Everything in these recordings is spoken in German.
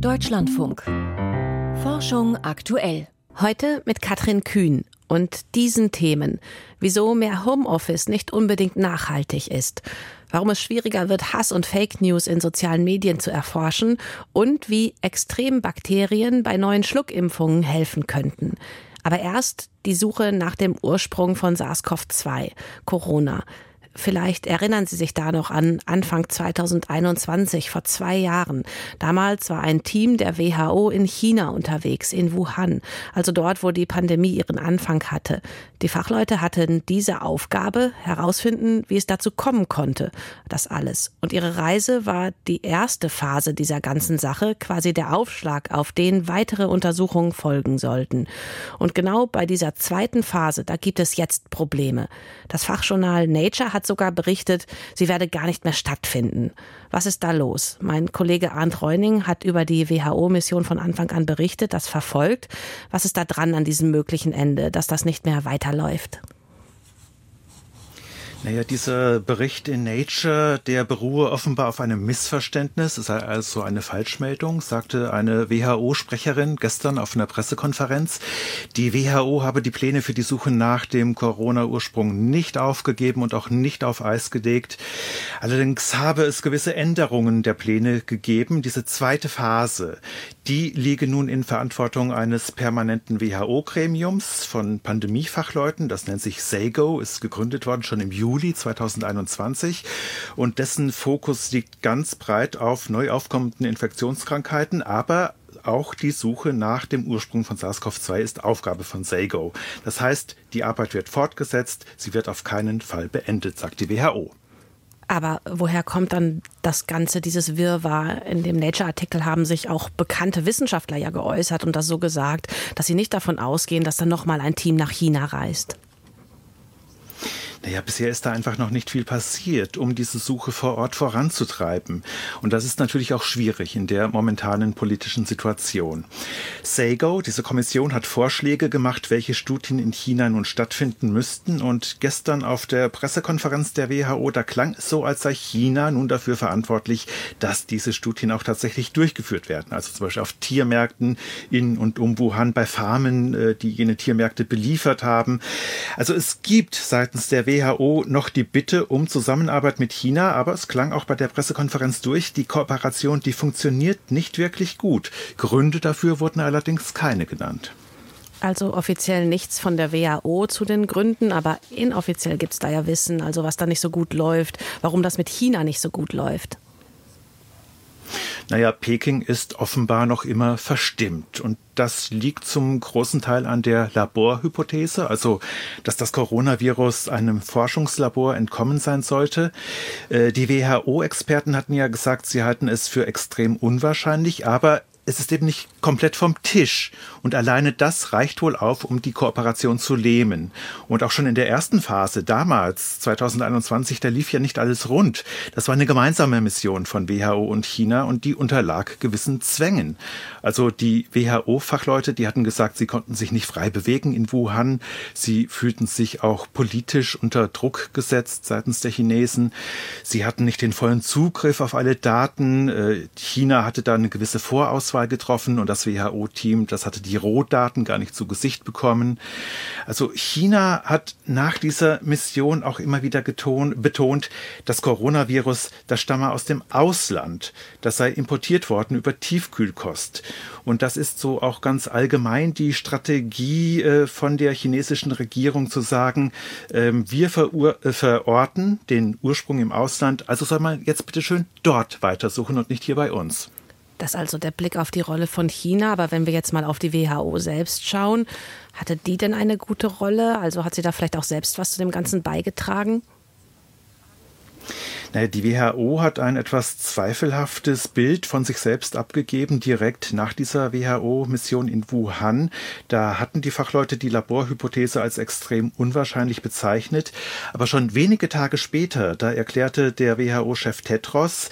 Deutschlandfunk. Forschung aktuell. Heute mit Katrin Kühn und diesen Themen. Wieso mehr Homeoffice nicht unbedingt nachhaltig ist. Warum es schwieriger wird, Hass und Fake News in sozialen Medien zu erforschen und wie Extrembakterien bei neuen Schluckimpfungen helfen könnten. Aber erst die Suche nach dem Ursprung von SARS-CoV-2, Corona. Vielleicht erinnern Sie sich da noch an Anfang 2021, vor zwei Jahren. Damals war ein Team der WHO in China unterwegs, in Wuhan, also dort, wo die Pandemie ihren Anfang hatte. Die Fachleute hatten diese Aufgabe, herausfinden, wie es dazu kommen konnte, das alles. Und ihre Reise war die erste Phase dieser ganzen Sache, quasi der Aufschlag, auf den weitere Untersuchungen folgen sollten. Und genau bei dieser zweiten Phase, da gibt es jetzt Probleme. Das Fachjournal Nature hat sogar berichtet, sie werde gar nicht mehr stattfinden. Was ist da los? Mein Kollege Arndt Reuning hat über die WHO-Mission von Anfang an berichtet, das verfolgt. Was ist da dran an diesem möglichen Ende, dass das nicht mehr weiterläuft? Naja, dieser Bericht in Nature, der beruhe offenbar auf einem Missverständnis, es sei also eine Falschmeldung, sagte eine WHO-Sprecherin gestern auf einer Pressekonferenz. Die WHO habe die Pläne für die Suche nach dem Corona-Ursprung nicht aufgegeben und auch nicht auf Eis gelegt. Allerdings habe es gewisse Änderungen der Pläne gegeben. Diese zweite Phase, die liege nun in Verantwortung eines permanenten WHO-Gremiums von Pandemiefachleuten. Das nennt sich SAGO, ist gegründet worden schon im Juli Juli 2021 und dessen Fokus liegt ganz breit auf neu aufkommenden Infektionskrankheiten, aber auch die Suche nach dem Ursprung von SARS-CoV-2 ist Aufgabe von SAGO. Das heißt, die Arbeit wird fortgesetzt, sie wird auf keinen Fall beendet, sagt die WHO. Aber woher kommt dann das Ganze, dieses Wirrwarr? In dem Nature-Artikel haben sich auch bekannte Wissenschaftler ja geäußert und das so gesagt, dass sie nicht davon ausgehen, dass dann nochmal ein Team nach China reist. Naja, bisher ist da einfach noch nicht viel passiert, um diese Suche vor Ort voranzutreiben. Und das ist natürlich auch schwierig in der momentanen politischen Situation. SAGO, diese Kommission, hat Vorschläge gemacht, welche Studien in China nun stattfinden müssten. Und gestern auf der Pressekonferenz der WHO, da klang es so, als sei China nun dafür verantwortlich, dass diese Studien auch tatsächlich durchgeführt werden. Also zum Beispiel auf Tiermärkten in und um Wuhan, bei Farmen, äh, die jene Tiermärkte beliefert haben. Also es gibt seitens der WHO WHO noch die Bitte um Zusammenarbeit mit China, aber es klang auch bei der Pressekonferenz durch, die Kooperation, die funktioniert nicht wirklich gut. Gründe dafür wurden allerdings keine genannt. Also offiziell nichts von der WHO zu den Gründen, aber inoffiziell gibt es da ja Wissen, also was da nicht so gut läuft, warum das mit China nicht so gut läuft. Naja, Peking ist offenbar noch immer verstimmt. Und das liegt zum großen Teil an der Laborhypothese, also dass das Coronavirus einem Forschungslabor entkommen sein sollte. Äh, die WHO-Experten hatten ja gesagt, sie halten es für extrem unwahrscheinlich, aber es ist eben nicht komplett vom Tisch. Und alleine das reicht wohl auf, um die Kooperation zu lähmen. Und auch schon in der ersten Phase, damals, 2021, da lief ja nicht alles rund. Das war eine gemeinsame Mission von WHO und China und die unterlag gewissen Zwängen. Also die WHO-Fachleute, die hatten gesagt, sie konnten sich nicht frei bewegen in Wuhan. Sie fühlten sich auch politisch unter Druck gesetzt seitens der Chinesen. Sie hatten nicht den vollen Zugriff auf alle Daten. Äh, China hatte da eine gewisse Vorauswahl Auswahl getroffen und das WHO-Team, das hatte die Rohdaten gar nicht zu Gesicht bekommen. Also China hat nach dieser Mission auch immer wieder getont, betont, das Coronavirus, das stamme aus dem Ausland. Das sei importiert worden über Tiefkühlkost. Und das ist so auch ganz allgemein die Strategie äh, von der chinesischen Regierung zu sagen, äh, wir äh, verorten den Ursprung im Ausland, also soll man jetzt bitte schön dort weitersuchen und nicht hier bei uns. Das ist also der Blick auf die Rolle von China. Aber wenn wir jetzt mal auf die WHO selbst schauen, hatte die denn eine gute Rolle? Also hat sie da vielleicht auch selbst was zu dem Ganzen beigetragen? Die WHO hat ein etwas zweifelhaftes Bild von sich selbst abgegeben, direkt nach dieser WHO-Mission in Wuhan. Da hatten die Fachleute die Laborhypothese als extrem unwahrscheinlich bezeichnet. Aber schon wenige Tage später, da erklärte der WHO-Chef Tetros,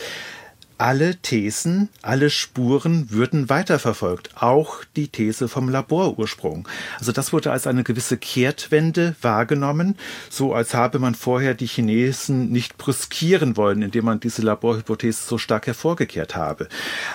alle Thesen, alle Spuren würden weiterverfolgt, auch die These vom Laborursprung. Also das wurde als eine gewisse Kehrtwende wahrgenommen, so als habe man vorher die Chinesen nicht brüskieren wollen, indem man diese Laborhypothese so stark hervorgekehrt habe.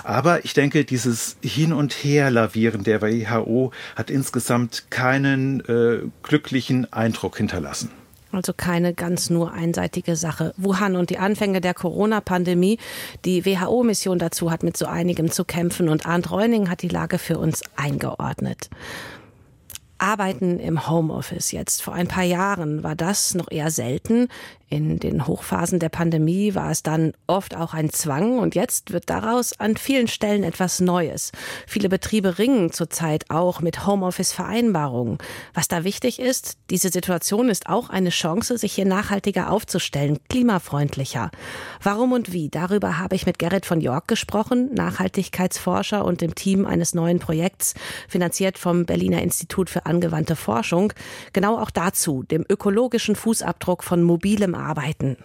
Aber ich denke, dieses Hin- und Her-Lavieren der WHO hat insgesamt keinen äh, glücklichen Eindruck hinterlassen. Also keine ganz nur einseitige Sache. Wuhan und die Anfänge der Corona-Pandemie. Die WHO-Mission dazu hat mit so einigem zu kämpfen und Arndt Reuning hat die Lage für uns eingeordnet. Arbeiten im Homeoffice jetzt. Vor ein paar Jahren war das noch eher selten. In den Hochphasen der Pandemie war es dann oft auch ein Zwang und jetzt wird daraus an vielen Stellen etwas Neues. Viele Betriebe ringen zurzeit auch mit Homeoffice-Vereinbarungen. Was da wichtig ist, diese Situation ist auch eine Chance, sich hier nachhaltiger aufzustellen, klimafreundlicher. Warum und wie? Darüber habe ich mit Gerrit von York gesprochen, Nachhaltigkeitsforscher und dem Team eines neuen Projekts, finanziert vom Berliner Institut für angewandte Forschung. Genau auch dazu, dem ökologischen Fußabdruck von mobilem arbeiten.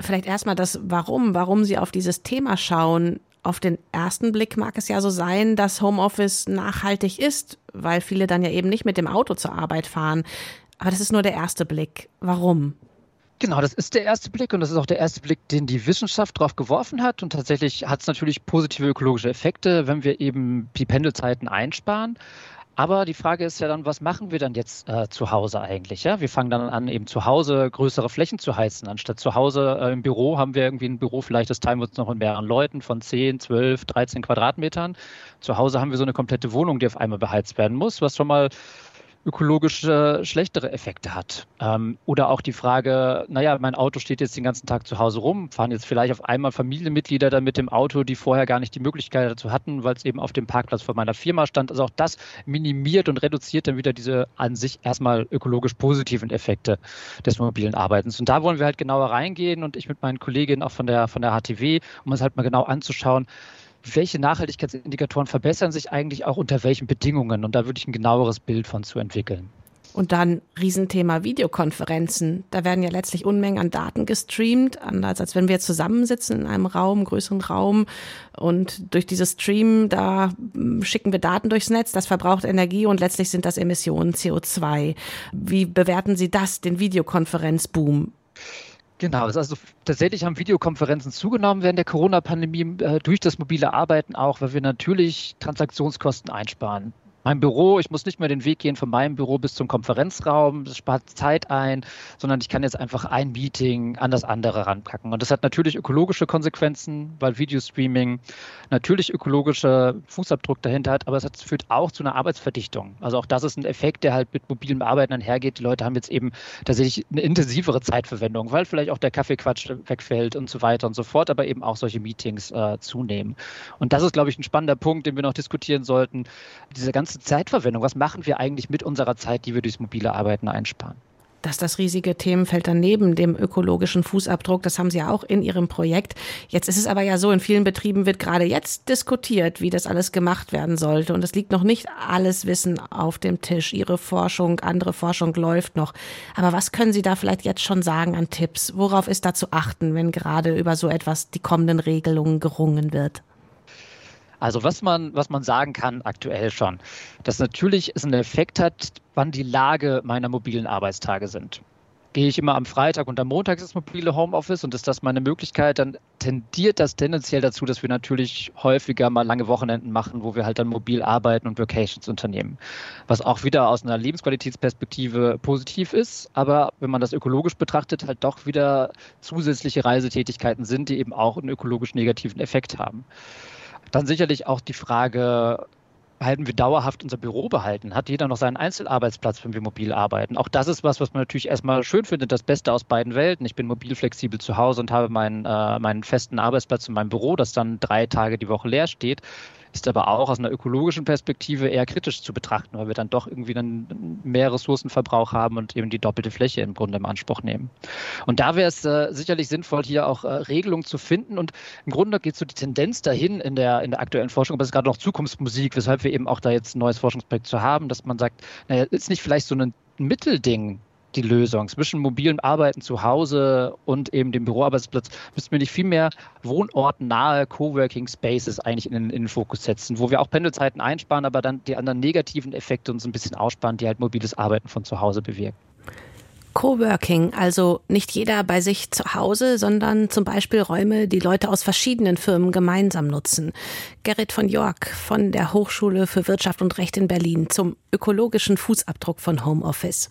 Vielleicht erstmal das Warum, warum Sie auf dieses Thema schauen. Auf den ersten Blick mag es ja so sein, dass Homeoffice nachhaltig ist, weil viele dann ja eben nicht mit dem Auto zur Arbeit fahren. Aber das ist nur der erste Blick. Warum? Genau, das ist der erste Blick und das ist auch der erste Blick, den die Wissenschaft drauf geworfen hat. Und tatsächlich hat es natürlich positive ökologische Effekte, wenn wir eben die Pendelzeiten einsparen. Aber die Frage ist ja dann, was machen wir dann jetzt äh, zu Hause eigentlich? Ja? Wir fangen dann an, eben zu Hause größere Flächen zu heizen. Anstatt zu Hause äh, im Büro haben wir irgendwie ein Büro, vielleicht das teilen wir uns noch in mehreren Leuten von 10, 12, 13 Quadratmetern. Zu Hause haben wir so eine komplette Wohnung, die auf einmal beheizt werden muss, was schon mal ökologische schlechtere Effekte hat. Ähm, oder auch die Frage, naja, mein Auto steht jetzt den ganzen Tag zu Hause rum, fahren jetzt vielleicht auf einmal Familienmitglieder dann mit dem Auto, die vorher gar nicht die Möglichkeit dazu hatten, weil es eben auf dem Parkplatz von meiner Firma stand. Also auch das minimiert und reduziert dann wieder diese an sich erstmal ökologisch positiven Effekte des mobilen Arbeitens. Und da wollen wir halt genauer reingehen und ich mit meinen Kolleginnen auch von der, von der HTW, um es halt mal genau anzuschauen, welche Nachhaltigkeitsindikatoren verbessern sich eigentlich auch unter welchen Bedingungen? Und da würde ich ein genaueres Bild von zu entwickeln. Und dann Riesenthema Videokonferenzen. Da werden ja letztlich Unmengen an Daten gestreamt, anders als wenn wir zusammensitzen in einem Raum, größeren Raum. Und durch dieses Stream, da hm, schicken wir Daten durchs Netz, das verbraucht Energie und letztlich sind das Emissionen CO2. Wie bewerten Sie das, den Videokonferenzboom? Genau, also tatsächlich haben Videokonferenzen zugenommen während der Corona-Pandemie äh, durch das mobile Arbeiten auch, weil wir natürlich Transaktionskosten einsparen mein Büro, ich muss nicht mehr den Weg gehen von meinem Büro bis zum Konferenzraum, das spart Zeit ein, sondern ich kann jetzt einfach ein Meeting an das andere ranpacken. Und das hat natürlich ökologische Konsequenzen, weil Videostreaming natürlich ökologische Fußabdruck dahinter hat, aber es hat, führt auch zu einer Arbeitsverdichtung. Also auch das ist ein Effekt, der halt mit mobilem Arbeiten einhergeht. Die Leute haben jetzt eben tatsächlich eine intensivere Zeitverwendung, weil vielleicht auch der Kaffeequatsch wegfällt und so weiter und so fort, aber eben auch solche Meetings äh, zunehmen. Und das ist, glaube ich, ein spannender Punkt, den wir noch diskutieren sollten. Diese ganze ganze Zeitverwendung. Was machen wir eigentlich mit unserer Zeit, die wir durchs mobile Arbeiten einsparen? dass das riesige Themenfeld daneben dem ökologischen Fußabdruck, das haben Sie ja auch in Ihrem Projekt. Jetzt ist es aber ja so, in vielen Betrieben wird gerade jetzt diskutiert, wie das alles gemacht werden sollte. Und es liegt noch nicht alles Wissen auf dem Tisch. Ihre Forschung, andere Forschung läuft noch. Aber was können Sie da vielleicht jetzt schon sagen an Tipps? Worauf ist da zu achten, wenn gerade über so etwas die kommenden Regelungen gerungen wird? Also was man, was man sagen kann aktuell schon, dass natürlich es einen Effekt hat, wann die Lage meiner mobilen Arbeitstage sind. Gehe ich immer am Freitag und am Montag ins mobile Homeoffice und ist das meine Möglichkeit, dann tendiert das tendenziell dazu, dass wir natürlich häufiger mal lange Wochenenden machen, wo wir halt dann mobil arbeiten und Vacations unternehmen. Was auch wieder aus einer Lebensqualitätsperspektive positiv ist, aber wenn man das ökologisch betrachtet, halt doch wieder zusätzliche Reisetätigkeiten sind, die eben auch einen ökologisch negativen Effekt haben. Dann sicherlich auch die Frage, halten wir dauerhaft unser Büro behalten? Hat jeder noch seinen Einzelarbeitsplatz, wenn wir mobil arbeiten? Auch das ist was, was man natürlich erstmal schön findet, das Beste aus beiden Welten. Ich bin mobil flexibel zu Hause und habe meinen, äh, meinen festen Arbeitsplatz in meinem Büro, das dann drei Tage die Woche leer steht ist aber auch aus einer ökologischen Perspektive eher kritisch zu betrachten, weil wir dann doch irgendwie dann mehr Ressourcenverbrauch haben und eben die doppelte Fläche im Grunde im Anspruch nehmen. Und da wäre es äh, sicherlich sinnvoll, hier auch äh, Regelungen zu finden. Und im Grunde geht so die Tendenz dahin in der, in der aktuellen Forschung, aber es ist gerade noch Zukunftsmusik, weshalb wir eben auch da jetzt ein neues Forschungsprojekt zu haben, dass man sagt, naja, ist nicht vielleicht so ein Mittelding die Lösung. Zwischen mobilem Arbeiten zu Hause und eben dem Büroarbeitsplatz müssen wir nicht viel mehr wohnortnahe Coworking Spaces eigentlich in den, in den Fokus setzen, wo wir auch Pendelzeiten einsparen, aber dann die anderen negativen Effekte uns ein bisschen aussparen, die halt mobiles Arbeiten von zu Hause bewirken. Coworking, also nicht jeder bei sich zu Hause, sondern zum Beispiel Räume, die Leute aus verschiedenen Firmen gemeinsam nutzen. Gerrit von York von der Hochschule für Wirtschaft und Recht in Berlin zum ökologischen Fußabdruck von Homeoffice.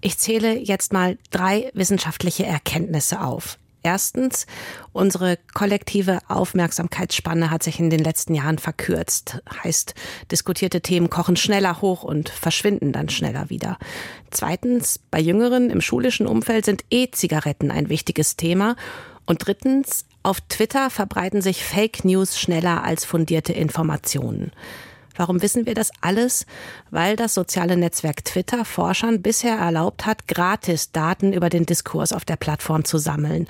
Ich zähle jetzt mal drei wissenschaftliche Erkenntnisse auf. Erstens, unsere kollektive Aufmerksamkeitsspanne hat sich in den letzten Jahren verkürzt. Heißt, diskutierte Themen kochen schneller hoch und verschwinden dann schneller wieder. Zweitens, bei Jüngeren im schulischen Umfeld sind E-Zigaretten ein wichtiges Thema. Und drittens, auf Twitter verbreiten sich Fake News schneller als fundierte Informationen. Warum wissen wir das alles? Weil das soziale Netzwerk Twitter Forschern bisher erlaubt hat, gratis Daten über den Diskurs auf der Plattform zu sammeln.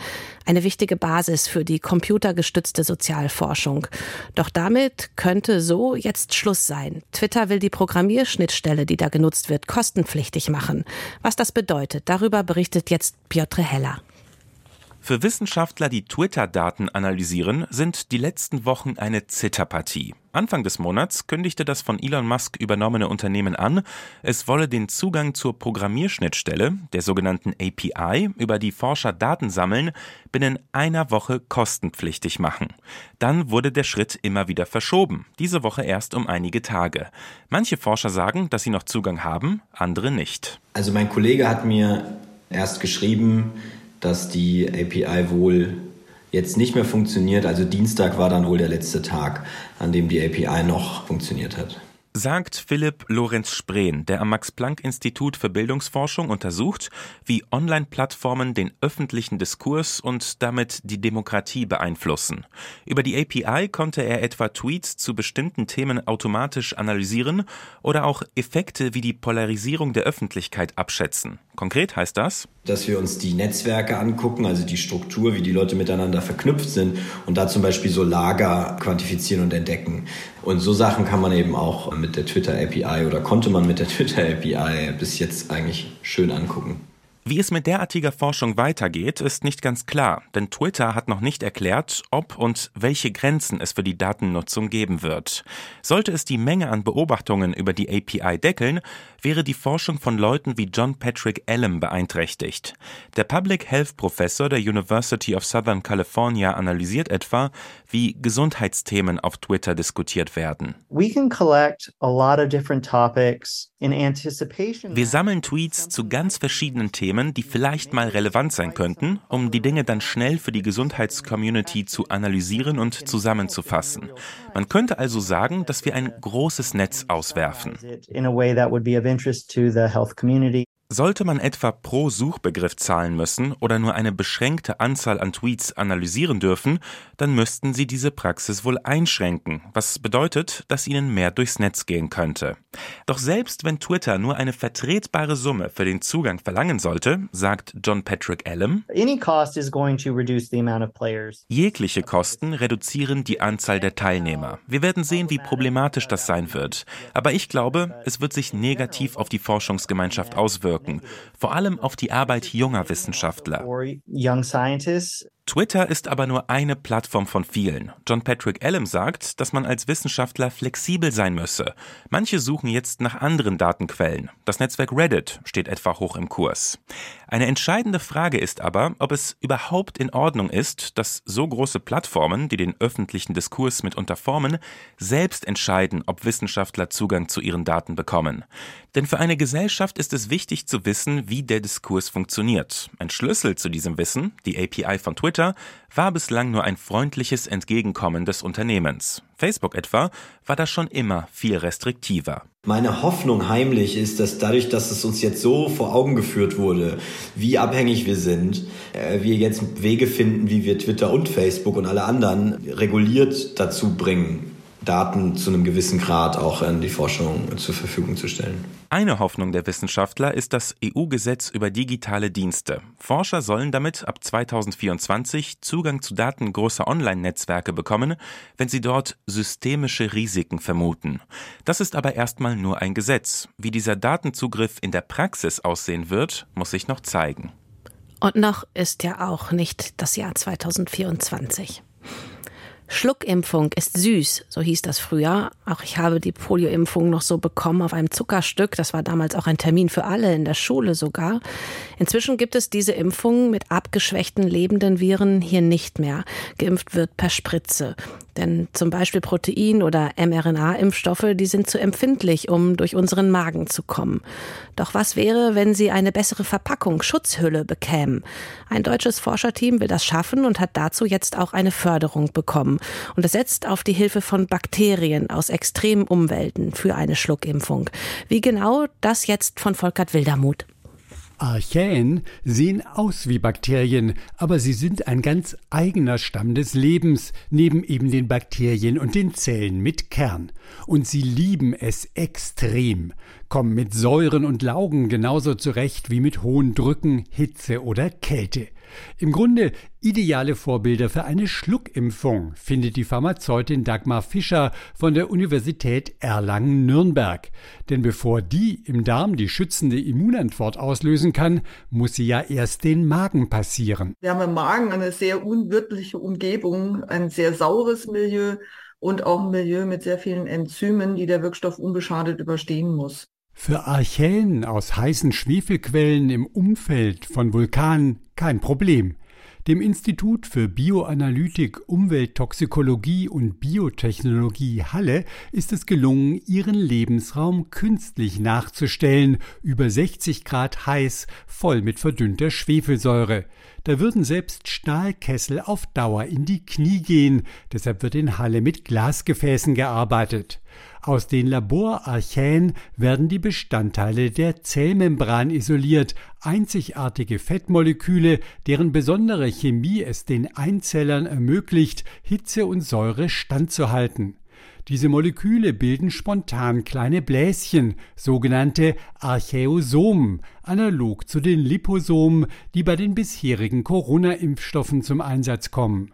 Eine wichtige Basis für die computergestützte Sozialforschung. Doch damit könnte so jetzt Schluss sein. Twitter will die Programmierschnittstelle, die da genutzt wird, kostenpflichtig machen. Was das bedeutet, darüber berichtet jetzt Piotr Heller. Für Wissenschaftler, die Twitter-Daten analysieren, sind die letzten Wochen eine Zitterpartie. Anfang des Monats kündigte das von Elon Musk übernommene Unternehmen an, es wolle den Zugang zur Programmierschnittstelle, der sogenannten API, über die Forscher Daten sammeln, binnen einer Woche kostenpflichtig machen. Dann wurde der Schritt immer wieder verschoben, diese Woche erst um einige Tage. Manche Forscher sagen, dass sie noch Zugang haben, andere nicht. Also mein Kollege hat mir erst geschrieben, dass die API wohl jetzt nicht mehr funktioniert. Also Dienstag war dann wohl der letzte Tag, an dem die API noch funktioniert hat sagt Philipp Lorenz Spreen, der am Max-Planck-Institut für Bildungsforschung untersucht, wie Online-Plattformen den öffentlichen Diskurs und damit die Demokratie beeinflussen. Über die API konnte er etwa Tweets zu bestimmten Themen automatisch analysieren oder auch Effekte wie die Polarisierung der Öffentlichkeit abschätzen. Konkret heißt das, dass wir uns die Netzwerke angucken, also die Struktur, wie die Leute miteinander verknüpft sind und da zum Beispiel so Lager quantifizieren und entdecken. Und so Sachen kann man eben auch mit der Twitter API oder konnte man mit der Twitter API bis jetzt eigentlich schön angucken. Wie es mit derartiger Forschung weitergeht, ist nicht ganz klar, denn Twitter hat noch nicht erklärt, ob und welche Grenzen es für die Datennutzung geben wird. Sollte es die Menge an Beobachtungen über die API deckeln, wäre die Forschung von Leuten wie John Patrick Allen beeinträchtigt. Der Public Health Professor der University of Southern California analysiert etwa, wie Gesundheitsthemen auf Twitter diskutiert werden. Wir sammeln Tweets zu ganz verschiedenen Themen die vielleicht mal relevant sein könnten, um die Dinge dann schnell für die Gesundheitscommunity zu analysieren und zusammenzufassen. Man könnte also sagen, dass wir ein großes Netz auswerfen. Sollte man etwa pro Suchbegriff zahlen müssen oder nur eine beschränkte Anzahl an Tweets analysieren dürfen, dann müssten sie diese Praxis wohl einschränken, was bedeutet, dass ihnen mehr durchs Netz gehen könnte. Doch selbst wenn Twitter nur eine vertretbare Summe für den Zugang verlangen sollte, sagt John Patrick Allen, jegliche Kosten reduzieren die Anzahl der Teilnehmer. Wir werden sehen, wie problematisch das sein wird. Aber ich glaube, es wird sich negativ auf die Forschungsgemeinschaft auswirken wirken, vor allem auf die Arbeit junger Wissenschaftler. Twitter ist aber nur eine Plattform von vielen. John Patrick Allen sagt, dass man als Wissenschaftler flexibel sein müsse. Manche suchen jetzt nach anderen Datenquellen. Das Netzwerk Reddit steht etwa hoch im Kurs. Eine entscheidende Frage ist aber, ob es überhaupt in Ordnung ist, dass so große Plattformen, die den öffentlichen Diskurs mitunter formen, selbst entscheiden, ob Wissenschaftler Zugang zu ihren Daten bekommen. Denn für eine Gesellschaft ist es wichtig zu wissen, wie der Diskurs funktioniert. Ein Schlüssel zu diesem Wissen, die API von Twitter, Twitter war bislang nur ein freundliches Entgegenkommen des Unternehmens. Facebook etwa war da schon immer viel restriktiver. Meine Hoffnung heimlich ist, dass dadurch, dass es uns jetzt so vor Augen geführt wurde, wie abhängig wir sind, äh, wir jetzt Wege finden, wie wir Twitter und Facebook und alle anderen reguliert dazu bringen, Daten zu einem gewissen Grad auch in die Forschung zur Verfügung zu stellen. Eine Hoffnung der Wissenschaftler ist das EU-Gesetz über digitale Dienste. Forscher sollen damit ab 2024 Zugang zu Daten großer Online-Netzwerke bekommen, wenn sie dort systemische Risiken vermuten. Das ist aber erstmal nur ein Gesetz. Wie dieser Datenzugriff in der Praxis aussehen wird, muss sich noch zeigen. Und noch ist ja auch nicht das Jahr 2024. Schluckimpfung ist süß, so hieß das früher. Auch ich habe die Polioimpfung noch so bekommen auf einem Zuckerstück. Das war damals auch ein Termin für alle, in der Schule sogar. Inzwischen gibt es diese Impfungen mit abgeschwächten lebenden Viren hier nicht mehr. Geimpft wird per Spritze. Denn zum Beispiel Protein- oder mRNA-Impfstoffe, die sind zu empfindlich, um durch unseren Magen zu kommen. Doch was wäre, wenn sie eine bessere Verpackung, Schutzhülle bekämen? Ein deutsches Forscherteam will das schaffen und hat dazu jetzt auch eine Förderung bekommen. Und es setzt auf die Hilfe von Bakterien aus extremen Umwelten für eine Schluckimpfung. Wie genau, das jetzt von Volkert Wildermuth. Archäen sehen aus wie Bakterien, aber sie sind ein ganz eigener Stamm des Lebens, neben eben den Bakterien und den Zellen mit Kern. Und sie lieben es extrem, kommen mit Säuren und Laugen genauso zurecht wie mit hohen Drücken, Hitze oder Kälte. Im Grunde ideale Vorbilder für eine Schluckimpfung findet die Pharmazeutin Dagmar Fischer von der Universität Erlangen-Nürnberg. Denn bevor die im Darm die schützende Immunantwort auslösen kann, muss sie ja erst den Magen passieren. Wir haben im Magen eine sehr unwirtliche Umgebung, ein sehr saures Milieu und auch ein Milieu mit sehr vielen Enzymen, die der Wirkstoff unbeschadet überstehen muss. Für Archäen aus heißen Schwefelquellen im Umfeld von Vulkanen kein Problem. Dem Institut für Bioanalytik, Umwelttoxikologie und Biotechnologie Halle ist es gelungen, ihren Lebensraum künstlich nachzustellen, über 60 Grad heiß, voll mit verdünnter Schwefelsäure. Da würden selbst Stahlkessel auf Dauer in die Knie gehen, deshalb wird in Halle mit Glasgefäßen gearbeitet. Aus den Laborarchäen werden die Bestandteile der Zellmembran isoliert, einzigartige Fettmoleküle, deren besondere Chemie es den Einzellern ermöglicht, Hitze und Säure standzuhalten. Diese Moleküle bilden spontan kleine Bläschen, sogenannte Archäosomen, analog zu den Liposomen, die bei den bisherigen Corona-Impfstoffen zum Einsatz kommen.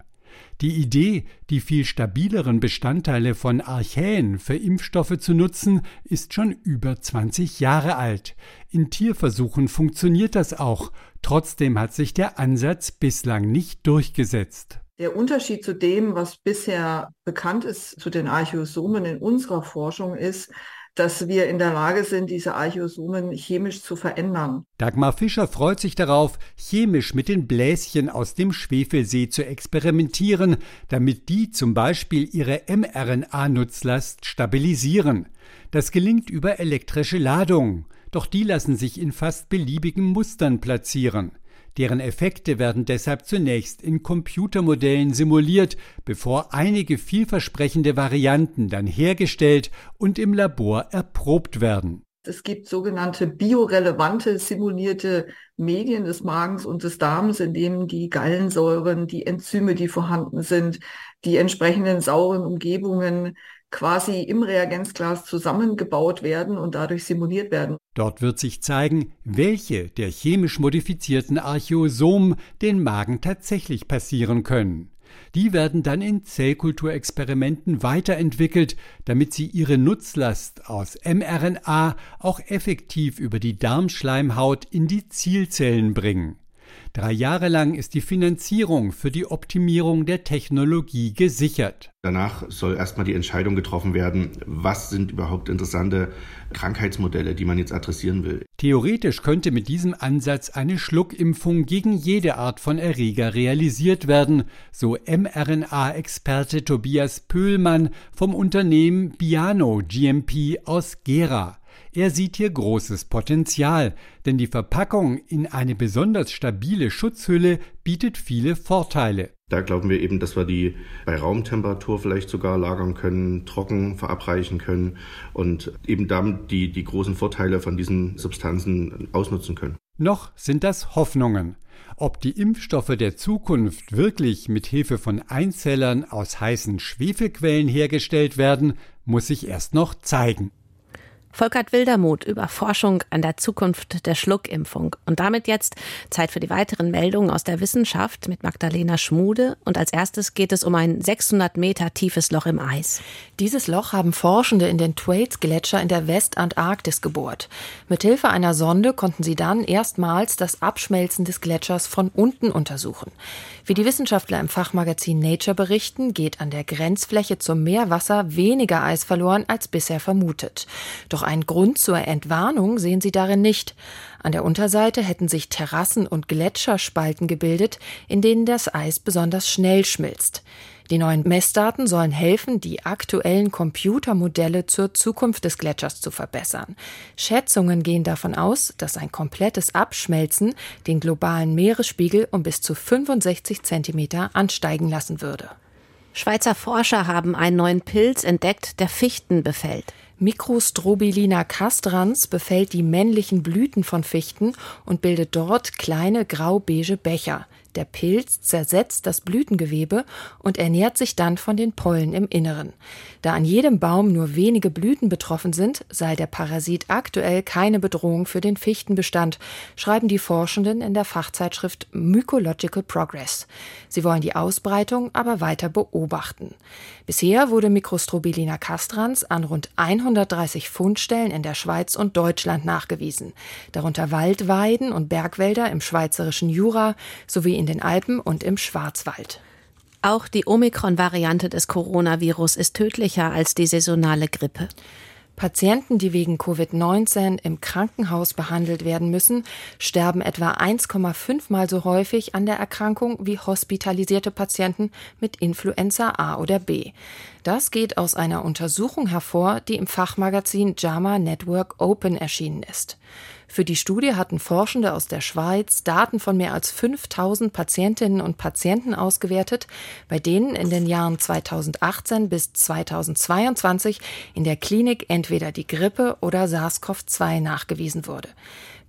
Die Idee, die viel stabileren Bestandteile von Archäen für Impfstoffe zu nutzen, ist schon über 20 Jahre alt. In Tierversuchen funktioniert das auch. Trotzdem hat sich der Ansatz bislang nicht durchgesetzt. Der Unterschied zu dem, was bisher bekannt ist zu den Archosomen in unserer Forschung, ist, dass wir in der Lage sind, diese Archosomen chemisch zu verändern. Dagmar Fischer freut sich darauf, chemisch mit den Bläschen aus dem Schwefelsee zu experimentieren, damit die zum Beispiel ihre mRNA-Nutzlast stabilisieren. Das gelingt über elektrische Ladung, doch die lassen sich in fast beliebigen Mustern platzieren. Deren Effekte werden deshalb zunächst in Computermodellen simuliert, bevor einige vielversprechende Varianten dann hergestellt und im Labor erprobt werden. Es gibt sogenannte biorelevante simulierte Medien des Magens und des Darms, in denen die Gallensäuren, die Enzyme, die vorhanden sind, die entsprechenden sauren Umgebungen quasi im Reagenzglas zusammengebaut werden und dadurch simuliert werden. Dort wird sich zeigen, welche der chemisch modifizierten Archosomen den Magen tatsächlich passieren können. Die werden dann in Zellkulturexperimenten weiterentwickelt, damit sie ihre Nutzlast aus mRNA auch effektiv über die Darmschleimhaut in die Zielzellen bringen. Drei Jahre lang ist die Finanzierung für die Optimierung der Technologie gesichert. Danach soll erstmal die Entscheidung getroffen werden, was sind überhaupt interessante Krankheitsmodelle, die man jetzt adressieren will. Theoretisch könnte mit diesem Ansatz eine Schluckimpfung gegen jede Art von Erreger realisiert werden, so mRNA-Experte Tobias Pöhlmann vom Unternehmen Biano GMP aus Gera. Er sieht hier großes Potenzial, denn die Verpackung in eine besonders stabile Schutzhülle bietet viele Vorteile. Da glauben wir eben, dass wir die bei Raumtemperatur vielleicht sogar lagern können, trocken verabreichen können und eben damit die, die großen Vorteile von diesen Substanzen ausnutzen können. Noch sind das Hoffnungen. Ob die Impfstoffe der Zukunft wirklich mit Hilfe von Einzellern aus heißen Schwefelquellen hergestellt werden, muss sich erst noch zeigen. Volkert Wildermuth über Forschung an der Zukunft der Schluckimpfung. Und damit jetzt Zeit für die weiteren Meldungen aus der Wissenschaft mit Magdalena Schmude. Und als erstes geht es um ein 600 Meter tiefes Loch im Eis. Dieses Loch haben Forschende in den Thwaites-Gletscher in der Westantarktis gebohrt. Mithilfe einer Sonde konnten sie dann erstmals das Abschmelzen des Gletschers von unten untersuchen. Wie die Wissenschaftler im Fachmagazin Nature berichten, geht an der Grenzfläche zum Meerwasser weniger Eis verloren als bisher vermutet. Doch einen Grund zur Entwarnung sehen sie darin nicht. An der Unterseite hätten sich Terrassen und Gletscherspalten gebildet, in denen das Eis besonders schnell schmilzt. Die neuen Messdaten sollen helfen, die aktuellen Computermodelle zur Zukunft des Gletschers zu verbessern. Schätzungen gehen davon aus, dass ein komplettes Abschmelzen den globalen Meeresspiegel um bis zu 65 Zentimeter ansteigen lassen würde. Schweizer Forscher haben einen neuen Pilz entdeckt, der Fichten befällt. Microstrobilina castrans befällt die männlichen Blüten von Fichten und bildet dort kleine grau-beige Becher. Der Pilz zersetzt das Blütengewebe und ernährt sich dann von den Pollen im Inneren. Da an jedem Baum nur wenige Blüten betroffen sind, sei der Parasit aktuell keine Bedrohung für den Fichtenbestand, schreiben die Forschenden in der Fachzeitschrift Mycological Progress. Sie wollen die Ausbreitung aber weiter beobachten. Bisher wurde Microstrobilina castrans an rund 130 Fundstellen in der Schweiz und Deutschland nachgewiesen, darunter Waldweiden und Bergwälder im schweizerischen Jura sowie in den Alpen und im Schwarzwald. Auch die Omikron-Variante des Coronavirus ist tödlicher als die saisonale Grippe. Patienten, die wegen Covid-19 im Krankenhaus behandelt werden müssen, sterben etwa 1,5 mal so häufig an der Erkrankung wie hospitalisierte Patienten mit Influenza A oder B. Das geht aus einer Untersuchung hervor, die im Fachmagazin JAMA Network Open erschienen ist. Für die Studie hatten Forschende aus der Schweiz Daten von mehr als 5000 Patientinnen und Patienten ausgewertet, bei denen in den Jahren 2018 bis 2022 in der Klinik entweder die Grippe oder SARS-CoV-2 nachgewiesen wurde.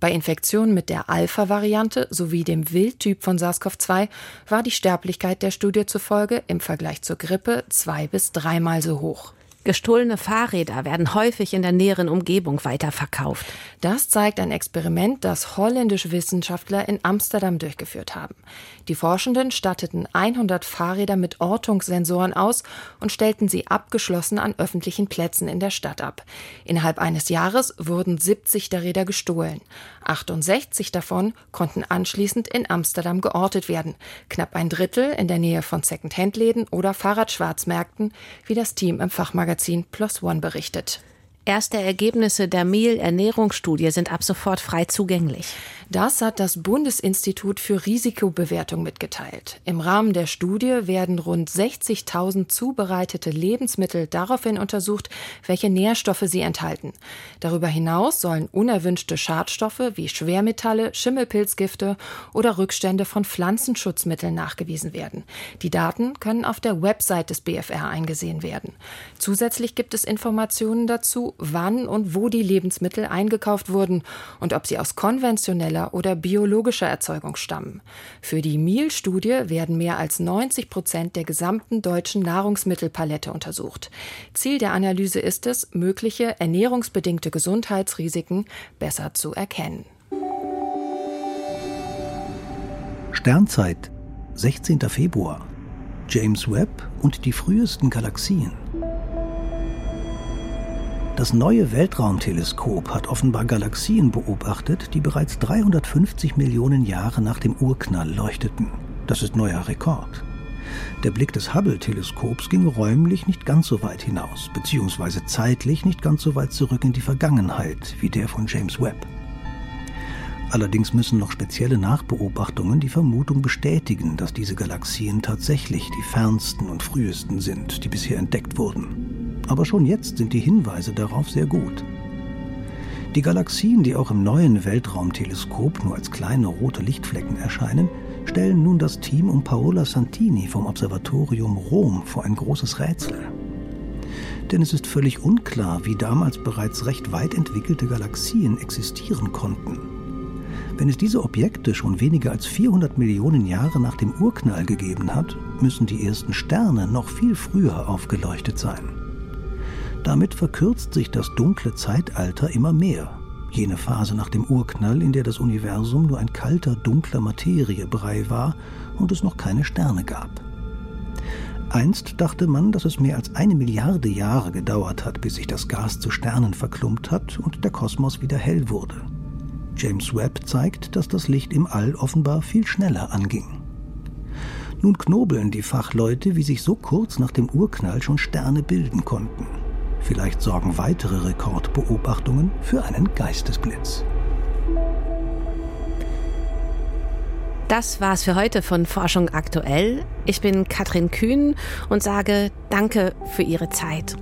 Bei Infektionen mit der Alpha-Variante sowie dem Wildtyp von SARS-CoV-2 war die Sterblichkeit der Studie zufolge im Vergleich zur Grippe zwei bis dreimal so hoch. Gestohlene Fahrräder werden häufig in der näheren Umgebung weiterverkauft. Das zeigt ein Experiment, das holländische Wissenschaftler in Amsterdam durchgeführt haben. Die Forschenden statteten 100 Fahrräder mit Ortungssensoren aus und stellten sie abgeschlossen an öffentlichen Plätzen in der Stadt ab. Innerhalb eines Jahres wurden 70 der Räder gestohlen. 68 davon konnten anschließend in Amsterdam geortet werden. Knapp ein Drittel in der Nähe von Second-Hand-Läden oder Fahrradschwarzmärkten, wie das Team im Fachmagazin Magazin Plus One berichtet. Erste Ergebnisse der Mehl-Ernährungsstudie sind ab sofort frei zugänglich. Das hat das Bundesinstitut für Risikobewertung mitgeteilt. Im Rahmen der Studie werden rund 60.000 zubereitete Lebensmittel daraufhin untersucht, welche Nährstoffe sie enthalten. Darüber hinaus sollen unerwünschte Schadstoffe wie Schwermetalle, Schimmelpilzgifte oder Rückstände von Pflanzenschutzmitteln nachgewiesen werden. Die Daten können auf der Website des BFR eingesehen werden. Zusätzlich gibt es Informationen dazu, wann und wo die Lebensmittel eingekauft wurden und ob sie aus konventioneller oder biologischer Erzeugung stammen. Für die Mehl-Studie werden mehr als 90 Prozent der gesamten deutschen Nahrungsmittelpalette untersucht. Ziel der Analyse ist es, mögliche ernährungsbedingte Gesundheitsrisiken besser zu erkennen. Sternzeit, 16. Februar. James Webb und die frühesten Galaxien. Das neue Weltraumteleskop hat offenbar Galaxien beobachtet, die bereits 350 Millionen Jahre nach dem Urknall leuchteten. Das ist neuer Rekord. Der Blick des Hubble-Teleskops ging räumlich nicht ganz so weit hinaus, beziehungsweise zeitlich nicht ganz so weit zurück in die Vergangenheit wie der von James Webb. Allerdings müssen noch spezielle Nachbeobachtungen die Vermutung bestätigen, dass diese Galaxien tatsächlich die fernsten und frühesten sind, die bisher entdeckt wurden. Aber schon jetzt sind die Hinweise darauf sehr gut. Die Galaxien, die auch im neuen Weltraumteleskop nur als kleine rote Lichtflecken erscheinen, stellen nun das Team um Paola Santini vom Observatorium Rom vor ein großes Rätsel. Denn es ist völlig unklar, wie damals bereits recht weit entwickelte Galaxien existieren konnten. Wenn es diese Objekte schon weniger als 400 Millionen Jahre nach dem Urknall gegeben hat, müssen die ersten Sterne noch viel früher aufgeleuchtet sein. Damit verkürzt sich das dunkle Zeitalter immer mehr. Jene Phase nach dem Urknall, in der das Universum nur ein kalter, dunkler Materiebrei war und es noch keine Sterne gab. Einst dachte man, dass es mehr als eine Milliarde Jahre gedauert hat, bis sich das Gas zu Sternen verklumpt hat und der Kosmos wieder hell wurde. James Webb zeigt, dass das Licht im All offenbar viel schneller anging. Nun knobeln die Fachleute, wie sich so kurz nach dem Urknall schon Sterne bilden konnten. Vielleicht sorgen weitere Rekordbeobachtungen für einen Geistesblitz. Das war's für heute von Forschung aktuell. Ich bin Katrin Kühn und sage Danke für Ihre Zeit.